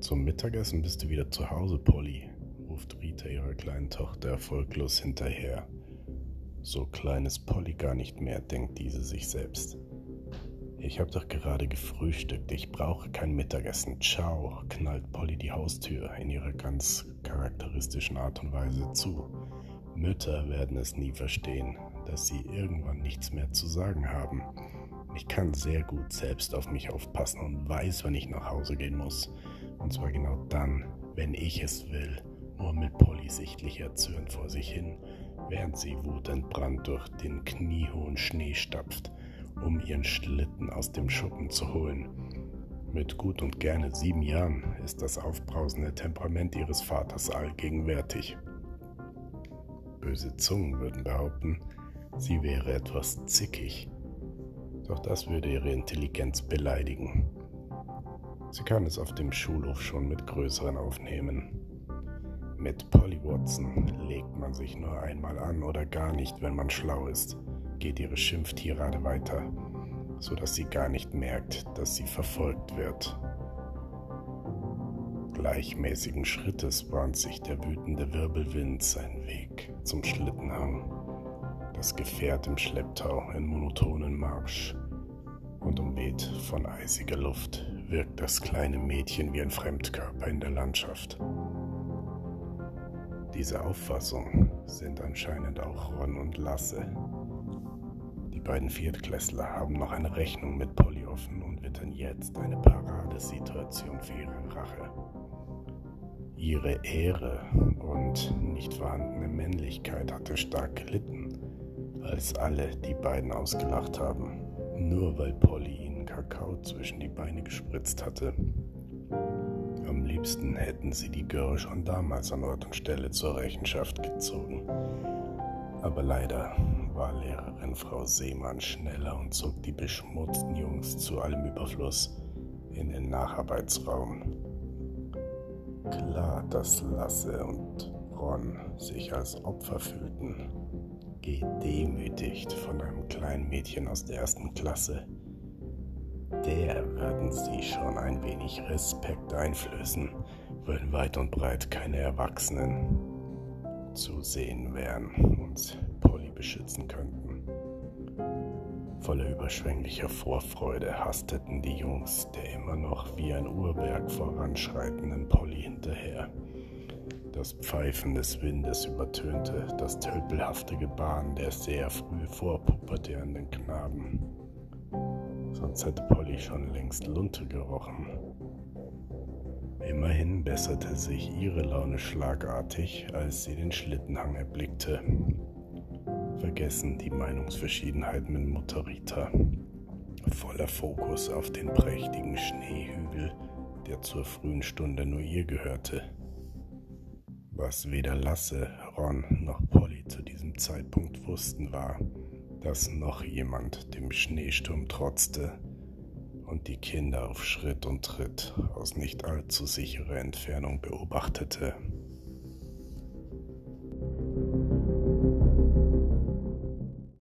Zum Mittagessen bist du wieder zu Hause, Polly, ruft Rita ihrer kleinen Tochter erfolglos hinterher. So klein ist Polly gar nicht mehr, denkt diese sich selbst. Ich habe doch gerade gefrühstückt, ich brauche kein Mittagessen. Ciao, knallt Polly die Haustür in ihrer ganz charakteristischen Art und Weise zu. Mütter werden es nie verstehen, dass sie irgendwann nichts mehr zu sagen haben. Ich kann sehr gut selbst auf mich aufpassen und weiß, wann ich nach Hause gehen muss. Und zwar genau dann, wenn ich es will, murmelt Polly sichtlich erzürnt vor sich hin, während sie wutentbrannt durch den kniehohen Schnee stapft um ihren Schlitten aus dem Schuppen zu holen. Mit gut und gerne sieben Jahren ist das aufbrausende Temperament ihres Vaters allgegenwärtig. Böse Zungen würden behaupten, sie wäre etwas zickig. Doch das würde ihre Intelligenz beleidigen. Sie kann es auf dem Schulhof schon mit größeren aufnehmen. Mit Polly Watson legt man sich nur einmal an oder gar nicht, wenn man schlau ist geht ihre Schimpftirade weiter, so dass sie gar nicht merkt, dass sie verfolgt wird. Gleichmäßigen Schrittes bahnt sich der wütende Wirbelwind seinen Weg zum Schlittenhang. Das Gefährt im Schlepptau in monotonen Marsch. Und umweht von eisiger Luft wirkt das kleine Mädchen wie ein Fremdkörper in der Landschaft. Diese Auffassung sind anscheinend auch Ron und Lasse, die beiden Viertklässler haben noch eine Rechnung mit Polly offen und wittern jetzt eine Paradesituation für ihre Rache. Ihre Ehre und nicht vorhandene Männlichkeit hatte stark gelitten, als alle die beiden ausgelacht haben, nur weil Polly ihnen Kakao zwischen die Beine gespritzt hatte. Am liebsten hätten sie die Girl schon damals an Ort und Stelle zur Rechenschaft gezogen. Aber leider war Lehrerin Frau Seemann schneller und zog die beschmutzten Jungs zu allem Überfluss in den Nacharbeitsraum. Klar, dass Lasse und Ron sich als Opfer fühlten, gedemütigt von einem kleinen Mädchen aus der ersten Klasse. Der würden sie schon ein wenig Respekt einflößen, wenn weit und breit keine Erwachsenen zu sehen wären und beschützen könnten. Voller überschwänglicher Vorfreude hasteten die Jungs der immer noch wie ein Uhrwerk voranschreitenden Polly hinterher. Das Pfeifen des Windes übertönte das tölpelhafte Gebaren der sehr früh vorpubertierenden Knaben. Sonst hätte Polly schon längst Lunte gerochen. Immerhin besserte sich ihre Laune schlagartig, als sie den Schlittenhang erblickte, vergessen die Meinungsverschiedenheiten mit Mutter Rita. Voller Fokus auf den prächtigen Schneehügel, der zur frühen Stunde nur ihr gehörte. Was weder Lasse, Ron noch Polly zu diesem Zeitpunkt wussten, war, dass noch jemand dem Schneesturm trotzte und die Kinder auf Schritt und Tritt aus nicht allzu sicherer Entfernung beobachtete.